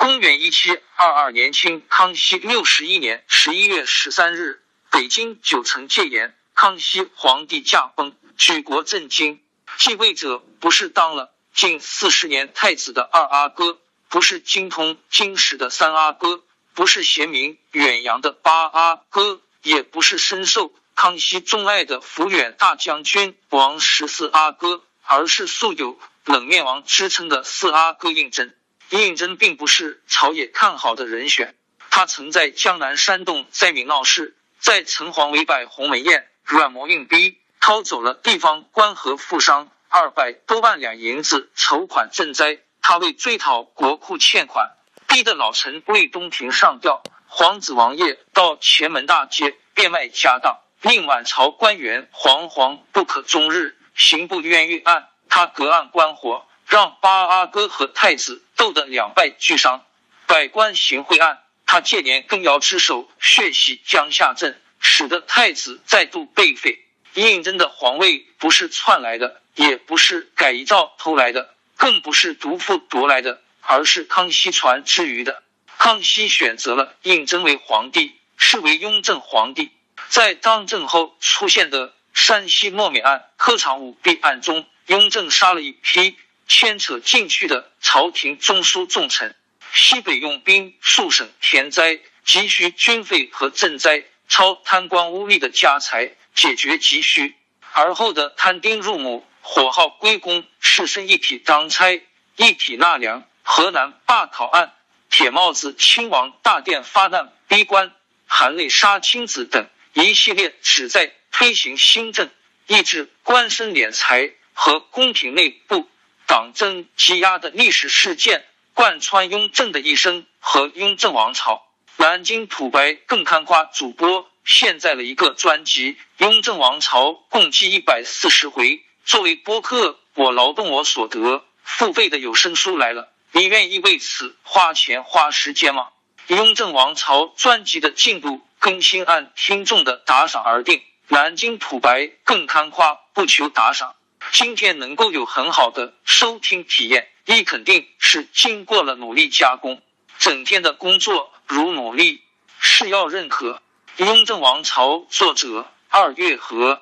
公元一七二二年清康熙六十一年十一月十三日，北京九城戒严，康熙皇帝驾崩，举国震惊。继位者不是当了近四十年太子的二阿哥，不是精通经史的三阿哥，不是贤明远扬的八阿哥，也不是深受康熙钟爱的抚远大将军王十四阿哥，而是素有冷面王之称的四阿哥胤禛。胤禛并不是朝野看好的人选，他曾在江南煽动灾民闹事，在城隍围摆鸿门宴，软磨硬逼。掏走了地方官和富商二百多万两银子筹款赈灾，他为追讨国库欠款，逼得老臣为东庭上吊，皇子王爷到前门大街变卖家当，令满朝官员惶惶不可终日。刑部冤狱案，他隔岸观火，让八阿哥和太子斗得两败俱伤。百官行贿案，他借年羹尧之手血洗江夏镇，使得太子再度被废。胤禛的皇位不是篡来的，也不是改造偷来的，更不是独父夺来的，而是康熙传之余的。康熙选择了胤禛为皇帝，是为雍正皇帝。在当政后出现的山西莫冕案、科场舞弊案中，雍正杀了一批牵扯进去的朝廷中枢重臣。西北用兵数省填灾，急需军费和赈灾，抄贪官污吏的家财。解决急需，而后的摊丁入亩、火耗归公、士绅一体当差、一体纳粮、河南罢考案、铁帽子亲王大殿发难逼官、含泪杀亲子等一系列旨在推行新政、抑制官绅敛财和宫廷内部党争积压的历史事件，贯穿雍正的一生和雍正王朝。南京土白更刊夸主播。现在了一个专辑《雍正王朝》，共计一百四十回。作为播客，我劳动我所得，付费的有声书来了，你愿意为此花钱花时间吗？《雍正王朝》专辑的进度更新按听众的打赏而定。南京土白更刊夸不求打赏，今天能够有很好的收听体验，一肯定是经过了努力加工，整天的工作如努力是要认可。《雍正王朝》作者二月河，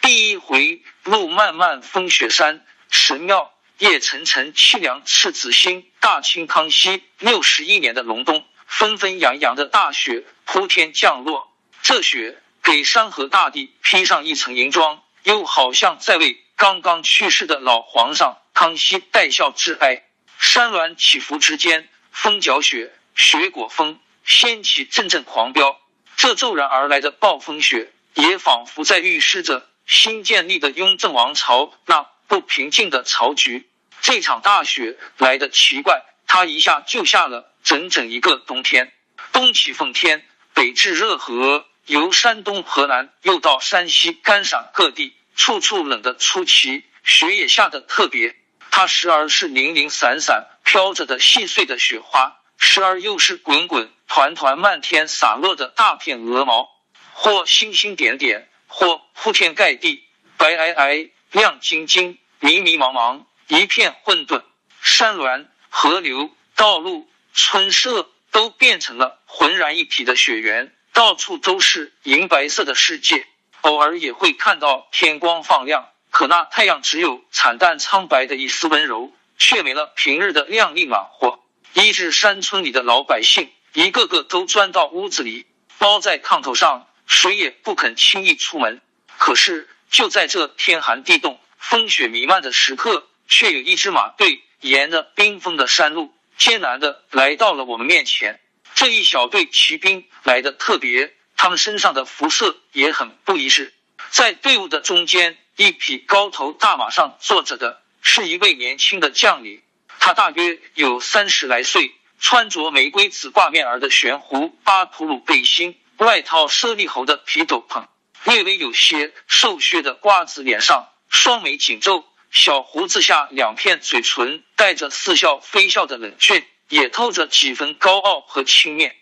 第一回路漫漫风雪山，神庙夜沉沉凄凉赤子心。大清康熙六十一年的隆冬，纷纷扬扬的大雪铺天降落，这雪给山河大地披上一层银装，又好像在为刚刚去世的老皇上康熙戴孝致哀。山峦起伏之间，风搅雪，雪裹风，掀起阵阵狂飙。这骤然而来的暴风雪，也仿佛在预示着新建立的雍正王朝那不平静的朝局。这场大雪来的奇怪，它一下就下了整整一个冬天。东起奉天，北至热河，由山东、河南又到山西、甘陕各地，处处冷得出奇，雪也下得特别。它时而是零零散散飘着的细碎的雪花，时而又是滚滚。团团漫天洒落的大片鹅毛，或星星点点，或铺天盖地，白皑皑，亮晶晶，迷迷茫茫，一片混沌。山峦、河流、道路、村舍都变成了浑然一体的雪原，到处都是银白色的世界。偶尔也会看到天光放亮，可那太阳只有惨淡苍白的一丝温柔，却没了平日的亮丽暖和。一至山村里的老百姓。一个个都钻到屋子里，包在炕头上，谁也不肯轻易出门。可是就在这天寒地冻、风雪弥漫的时刻，却有一支马队沿着冰封的山路，艰难的来到了我们面前。这一小队骑兵来的特别，他们身上的服饰也很不一致。在队伍的中间，一匹高头大马上坐着的是一位年轻的将领，他大约有三十来岁。穿着玫瑰紫挂面儿的悬壶巴图鲁背心，外套猞猁猴的皮斗篷，略微有些瘦削的瓜子脸上，双眉紧皱，小胡子下两片嘴唇带着似笑非笑的冷峻，也透着几分高傲和轻蔑。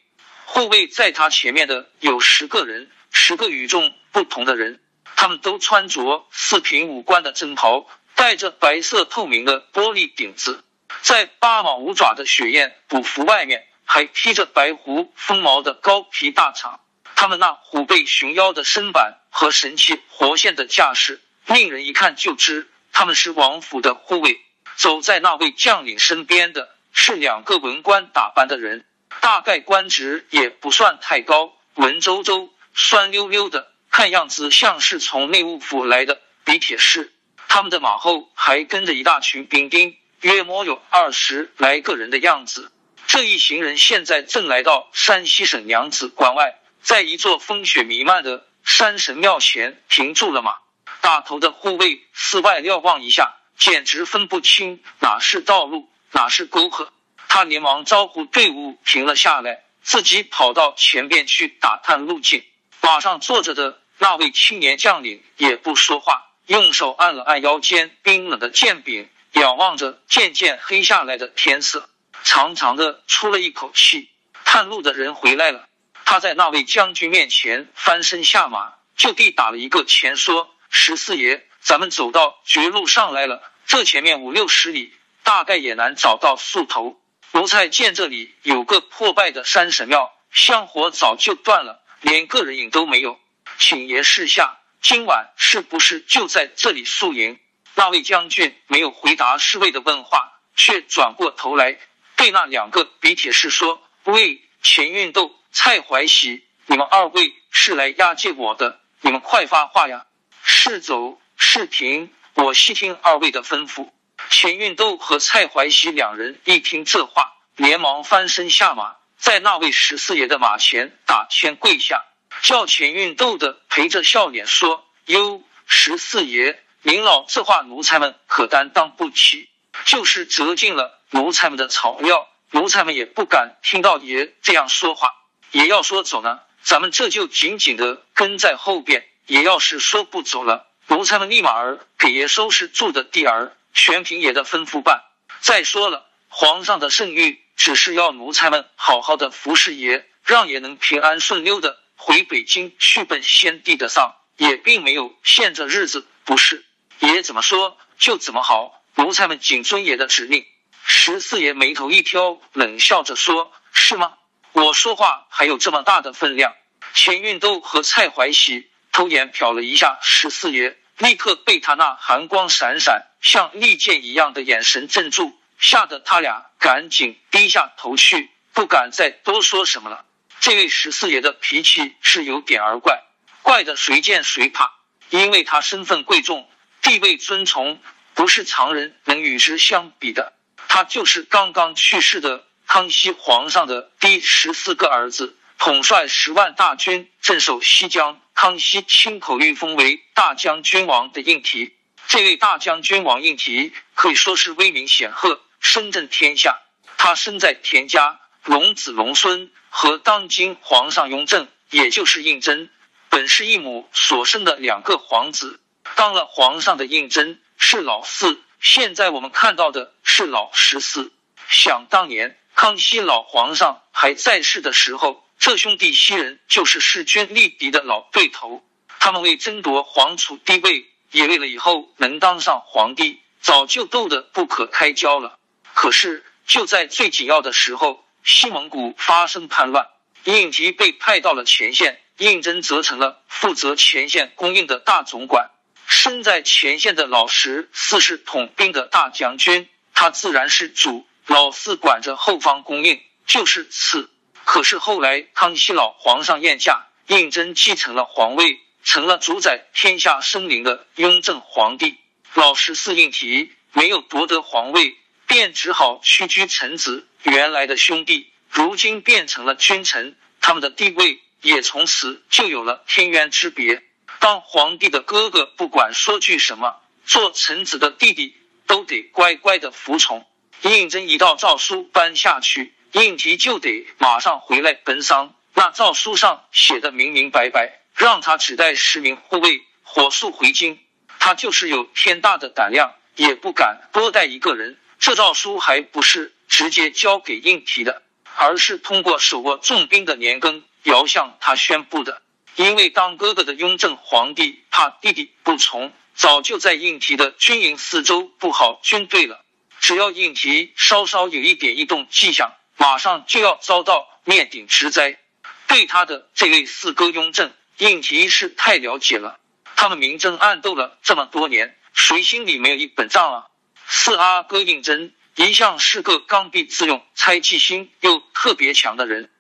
护卫在他前面的有十个人，十个与众不同的人，他们都穿着四品五官的真袍，戴着白色透明的玻璃顶子。在八毛五爪的雪雁补服外面，还披着白狐风毛的高皮大氅。他们那虎背熊腰的身板和神气活现的架势，令人一看就知他们是王府的护卫。走在那位将领身边的是两个文官打扮的人，大概官职也不算太高，文绉绉、酸溜溜的，看样子像是从内务府来的比铁士。他们的马后还跟着一大群兵丁。约摸有二十来个人的样子。这一行人现在正来到山西省娘子关外，在一座风雪弥漫的山神庙前停住了马。大头的护卫四外瞭望一下，简直分不清哪是道路，哪是沟壑。他连忙招呼队伍停了下来，自己跑到前边去打探路径。马上坐着的那位青年将领也不说话，用手按了按腰间冰冷的剑柄。仰望着渐渐黑下来的天色，长长的出了一口气。探路的人回来了，他在那位将军面前翻身下马，就地打了一个前，说：“十四爷，咱们走到绝路上来了。这前面五六十里，大概也难找到宿头。奴才见这里有个破败的山神庙，香火早就断了，连个人影都没有。请爷示下，今晚是不是就在这里宿营？”那位将军没有回答侍卫的问话，却转过头来对那两个比铁士说：“喂，钱运斗、蔡怀喜，你们二位是来押解我的，你们快发话呀！是走是停，我细听二位的吩咐。”钱运斗和蔡怀喜两人一听这话，连忙翻身下马，在那位十四爷的马前打圈跪下，叫钱运斗的陪着笑脸说：“哟，十四爷。”您老这话，奴才们可担当不起。就是折尽了奴才们的草料，奴才们也不敢听到爷这样说话。爷要说走呢，咱们这就紧紧的跟在后边。爷要是说不走了，奴才们立马儿给爷收拾住的地儿，全凭爷的吩咐办。再说了，皇上的圣谕只是要奴才们好好的服侍爷，让爷能平安顺溜的回北京去奔先帝的丧，也并没有限这日子，不是。爷怎么说就怎么好，奴才们谨遵爷的指令。十四爷眉头一挑，冷笑着说：“是吗？我说话还有这么大的分量？”钱运都和蔡怀喜偷眼瞟了一下十四爷，立刻被他那寒光闪闪、像利剑一样的眼神镇住，吓得他俩赶紧低下头去，不敢再多说什么了。这位十四爷的脾气是有点儿怪，怪的谁见谁怕，因为他身份贵重。地位尊崇，不是常人能与之相比的。他就是刚刚去世的康熙皇上的第十四个儿子，统帅十万大军镇守西江，康熙亲口御封为大将军王的应提。这位大将军王应提可以说是威名显赫，声震天下。他生在田家，龙子龙孙和当今皇上雍正，也就是胤禛，本是一母所生的两个皇子。当了皇上的胤禛是老四，现在我们看到的是老十四。想当年康熙老皇上还在世的时候，这兄弟七人就是势均力敌的老对头。他们为争夺皇储地位，也为了以后能当上皇帝，早就斗得不可开交了。可是就在最紧要的时候，西蒙古发生叛乱，胤禑被派到了前线，胤禛则成了负责前线供应的大总管。身在前线的老十四是统兵的大将军，他自然是主；老四管着后方供应，就是次。可是后来康熙老皇上宴驾，胤禛继承了皇位，成了主宰天下生灵的雍正皇帝。老十四胤禑没有夺得皇位，便只好屈居臣子。原来的兄弟，如今变成了君臣，他们的地位也从此就有了天渊之别。当皇帝的哥哥，不管说句什么，做臣子的弟弟都得乖乖的服从。胤禛一道诏书颁下去，胤禑就得马上回来奔丧。那诏书上写的明明白白，让他只带十名护卫，火速回京。他就是有天大的胆量，也不敢多带一个人。这诏书还不是直接交给胤禑的，而是通过手握重兵的年羹尧向他宣布的。因为当哥哥的雍正皇帝怕弟弟不从，早就在应提的军营四周布好军队了。只要应提稍稍有一点异动迹象，马上就要遭到灭顶之灾。对他的这位四哥雍正，应提是太了解了。他们明争暗斗了这么多年，谁心里没有一本账啊？四阿哥胤禛一向是个刚愎自用、猜忌心又特别强的人。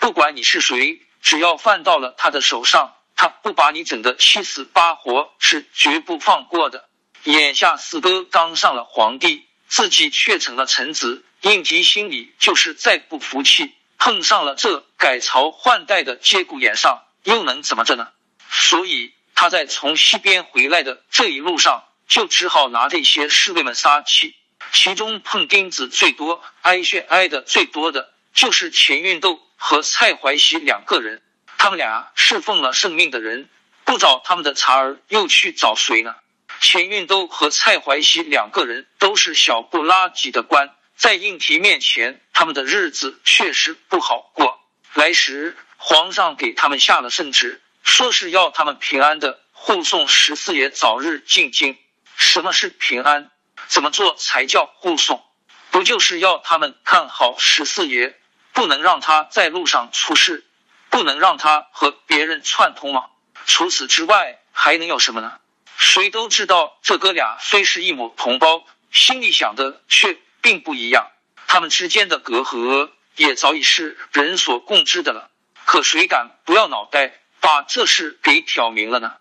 不管你是谁，只要犯到了他的手上，他不把你整得七死八活，是绝不放过的。眼下四哥当上了皇帝，自己却成了臣子，应提心里就是再不服气，碰上了这改朝换代的节骨眼上，又能怎么着呢？所以他在从西边回来的这一路上，就只好拿这些侍卫们撒气。其中碰钉子最多、挨血挨的最多的，就是钱运斗和蔡怀熙两个人。他们俩侍奉了圣命的人，不找他们的茬儿，又去找谁呢？钱运斗和蔡怀熙两个人都是小不拉几的官，在应提面前，他们的日子确实不好过。来时，皇上给他们下了圣旨，说是要他们平安的护送十四爷早日进京。什么是平安？怎么做才叫护送？不就是要他们看好十四爷，不能让他在路上出事，不能让他和别人串通吗？除此之外，还能有什么呢？谁都知道，这哥俩虽是一母同胞，心里想的却并不一样。他们之间的隔阂也早已是人所共知的了。可谁敢不要脑袋把这事给挑明了呢？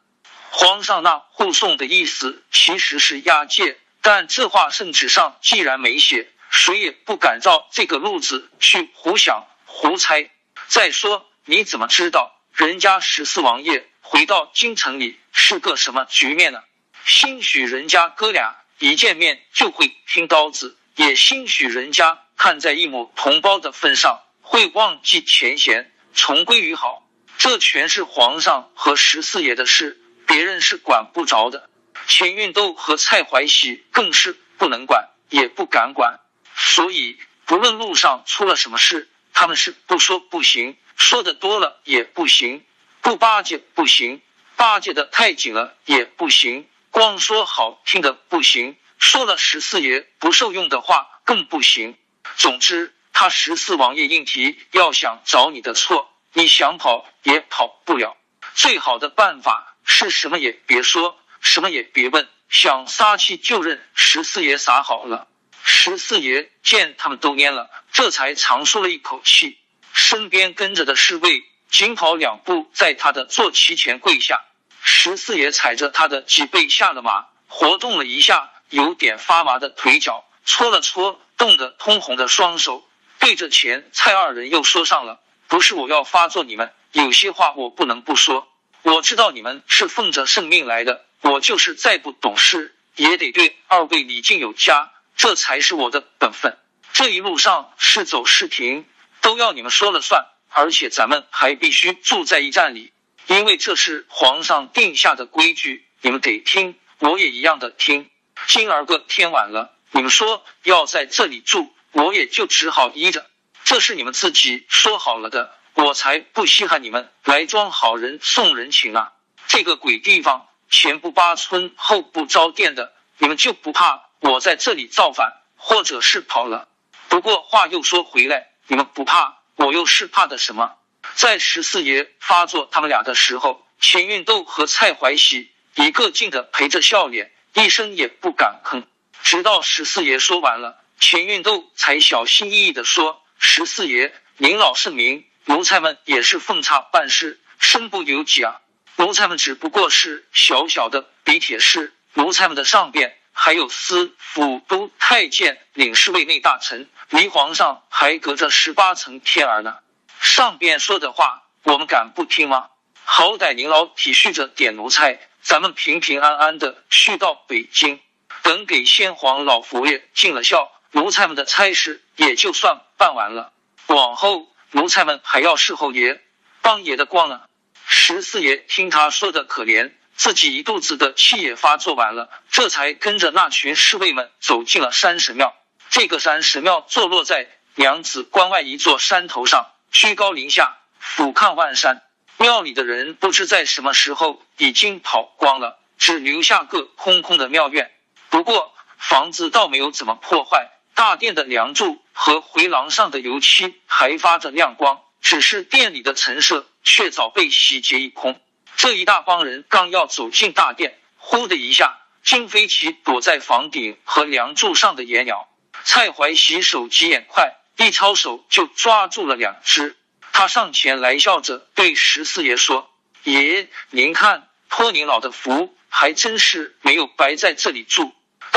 皇上那护送的意思其实是押解。但这话圣旨上既然没写，谁也不敢照这个路子去胡想胡猜。再说，你怎么知道人家十四王爷回到京城里是个什么局面呢？兴许人家哥俩一见面就会拼刀子，也兴许人家看在一母同胞的份上会忘记前嫌，重归于好。这全是皇上和十四爷的事，别人是管不着的。钱运斗和蔡怀喜更是不能管，也不敢管，所以不论路上出了什么事，他们是不说不行，说的多了也不行，不巴结不行，巴结的太紧了也不行，光说好听的不行，说了十四爷不受用的话更不行。总之，他十四王爷应提要想找你的错，你想跑也跑不了。最好的办法是什么也别说。什么也别问，想撒气就认十四爷撒好了。十四爷见他们都蔫了，这才长舒了一口气。身边跟着的侍卫紧跑两步，在他的坐骑前跪下。十四爷踩着他的脊背下了马，活动了一下有点发麻的腿脚，搓了搓冻得通红的双手，对着钱蔡二人又说上了：“不是我要发作你们，有些话我不能不说。我知道你们是奉着圣命来的。”我就是再不懂事，也得对二位礼敬有加，这才是我的本分。这一路上是走是停，都要你们说了算。而且咱们还必须住在驿站里，因为这是皇上定下的规矩，你们得听。我也一样的听。今儿个天晚了，你们说要在这里住，我也就只好依着。这是你们自己说好了的，我才不稀罕你们来装好人送人情啊！这个鬼地方。前不八村后不着店的，你们就不怕我在这里造反，或者是跑了？不过话又说回来，你们不怕，我又是怕的什么？在十四爷发作他们俩的时候，钱运斗和蔡怀喜一个劲的陪着笑脸，一声也不敢吭。直到十四爷说完了，钱运斗才小心翼翼的说：“十四爷，您老圣明，奴才们也是奉差办事，身不由己啊。”奴才们只不过是小小的比铁士，奴才们的上边还有司府都太监、领侍卫内大臣，离皇上还隔着十八层天儿呢。上边说的话，我们敢不听吗？好歹您老体恤着点奴才，咱们平平安安的去到北京，等给先皇老佛爷尽了孝，奴才们的差事也就算办完了。往后奴才们还要侍候爷、帮爷的光呢。十四爷听他说的可怜，自己一肚子的气也发作完了，这才跟着那群侍卫们走进了山神庙。这个山神庙坐落在娘子关外一座山头上，居高临下，俯瞰万山。庙里的人不知在什么时候已经跑光了，只留下个空空的庙院。不过房子倒没有怎么破坏，大殿的梁柱和回廊上的油漆还发着亮光，只是殿里的陈设却早被洗劫一空。这一大帮人刚要走进大殿，呼的一下，惊飞起躲在房顶和梁柱上的野鸟。蔡怀喜手疾眼快，一抄手就抓住了两只。他上前来笑着对十四爷说：“爷，您看，托您老的福，还真是没有白在这里住。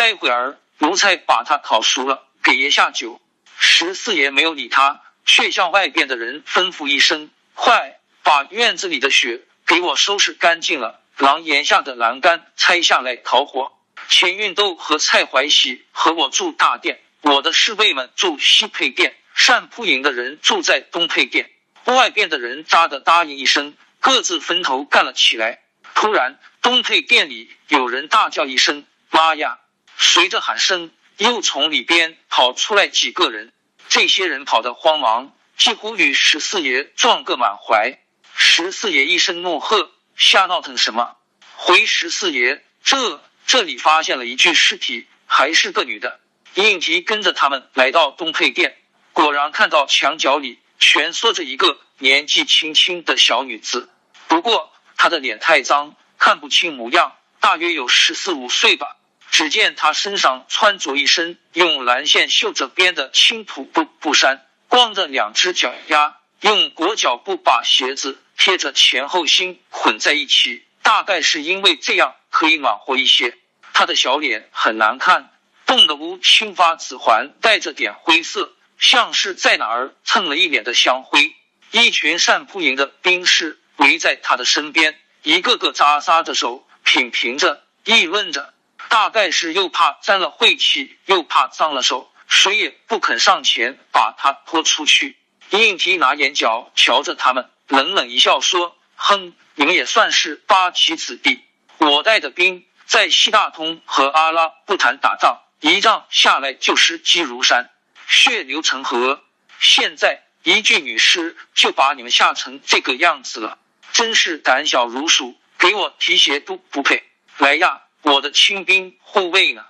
待会儿奴才把他烤熟了，给爷下酒。”十四爷没有理他，却向外边的人吩咐一声：“快把院子里的雪给我收拾干净了，廊檐下的栏杆拆下来烤火。钱运斗和蔡怀喜和我住大殿。”我的侍卫们住西配殿，善铺营的人住在东配殿。外边的人扎的答应一声，各自分头干了起来。突然，东配殿里有人大叫一声：“妈呀！”随着喊声，又从里边跑出来几个人。这些人跑得慌忙，几乎与十四爷撞个满怀。十四爷一声怒喝：“瞎闹腾什么？回十四爷，这这里发现了一具尸体，还是个女的。”应急跟着他们来到东配殿，果然看到墙角里蜷缩着一个年纪轻轻的小女子。不过她的脸太脏，看不清模样，大约有十四五岁吧。只见他身上穿着一身用蓝线绣着边的青土布布衫，光着两只脚丫，用裹脚布把鞋子贴着前后心捆在一起，大概是因为这样可以暖和一些。他的小脸很难看。冻得乌青发紫环带着点灰色，像是在哪儿蹭了一脸的香灰。一群善扑营的兵士围在他的身边，一个个扎扎着手，品评着，议论着。大概是又怕沾了晦气，又怕脏了手，谁也不肯上前把他拖出去。应提拿眼角瞧着他们，冷冷一笑说：“哼，你们也算是八旗子弟。我带的兵在西大通和阿拉不谈打仗。”一仗下来就尸积如山，血流成河。现在一具女尸就把你们吓成这个样子了，真是胆小如鼠，给我提鞋都不配。来呀，我的亲兵护卫呢？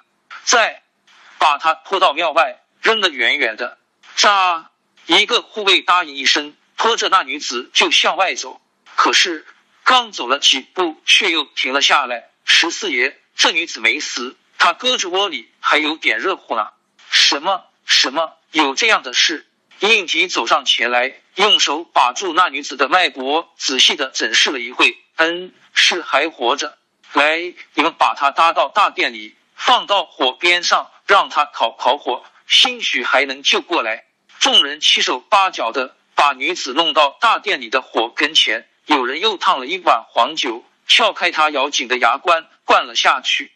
在，把他拖到庙外，扔得远远的。扎！一个护卫答应一声，拖着那女子就向外走。可是刚走了几步，却又停了下来。十四爷，这女子没死。他胳肢窝里还有点热乎呢。什么什么？有这样的事？应急走上前来，用手把住那女子的脉搏，仔细的诊视了一会。嗯，是还活着。来，你们把她搭到大殿里，放到火边上，让她烤烤火，兴许还能救过来。众人七手八脚的把女子弄到大殿里的火跟前，有人又烫了一碗黄酒，撬开她咬紧的牙关，灌了下去。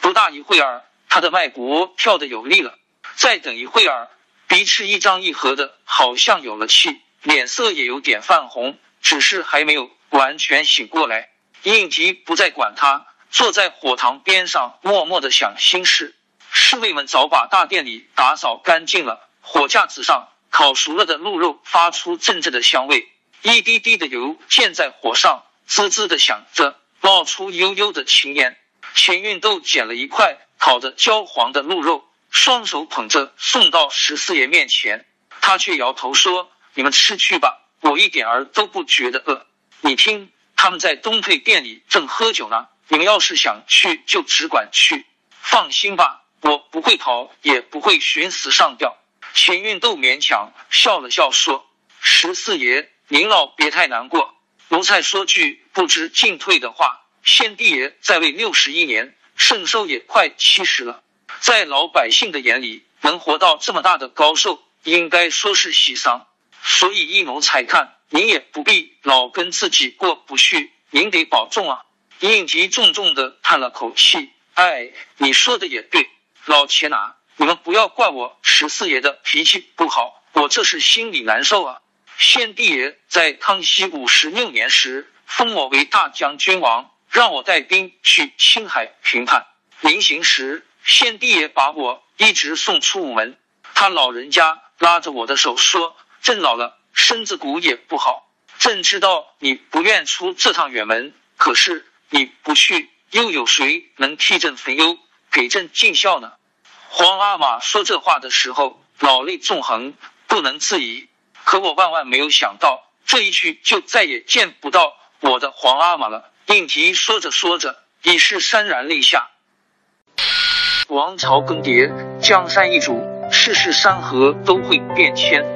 不大一会儿，他的脉搏跳得有力了。再等一会儿，鼻翅一张一合的，好像有了气，脸色也有点泛红，只是还没有完全醒过来。应急不再管他，坐在火塘边上，默默的想心事。侍卫们早把大殿里打扫干净了，火架子上烤熟了的鹿肉发出阵阵的香味，一滴滴的油溅在火上，滋滋的响着，冒出悠悠的青烟。钱运豆捡了一块烤的焦黄的鹿肉，双手捧着送到十四爷面前，他却摇头说：“你们吃去吧，我一点儿都不觉得饿。你听，他们在东配店里正喝酒呢。你们要是想去，就只管去。放心吧，我不会跑，也不会寻死上吊。”钱运豆勉强笑了笑说：“十四爷，您老别太难过。奴才说句不知进退的话。”先帝爷在位六十一年，圣寿也快七十了，在老百姓的眼里，能活到这么大的高寿，应该说是喜丧。所以一谋才看，您也不必老跟自己过不去，您得保重啊。应急重重的叹了口气，哎，你说的也对，老钱呐，你们不要怪我十四爷的脾气不好，我这是心里难受啊。先帝爷在康熙五十六年时封我为大将军王。让我带兵去青海平叛，临行时，先帝爷把我一直送出午门。他老人家拉着我的手说：“朕老了，身子骨也不好。朕知道你不愿出这趟远门，可是你不去，又有谁能替朕分忧，给朕尽孝呢？”皇阿玛说这话的时候，老泪纵横，不能自已。可我万万没有想到，这一去就再也见不到我的皇阿玛了。应提说着说着，已是潸然泪下。王朝更迭，江山易主，世事山河都会变迁。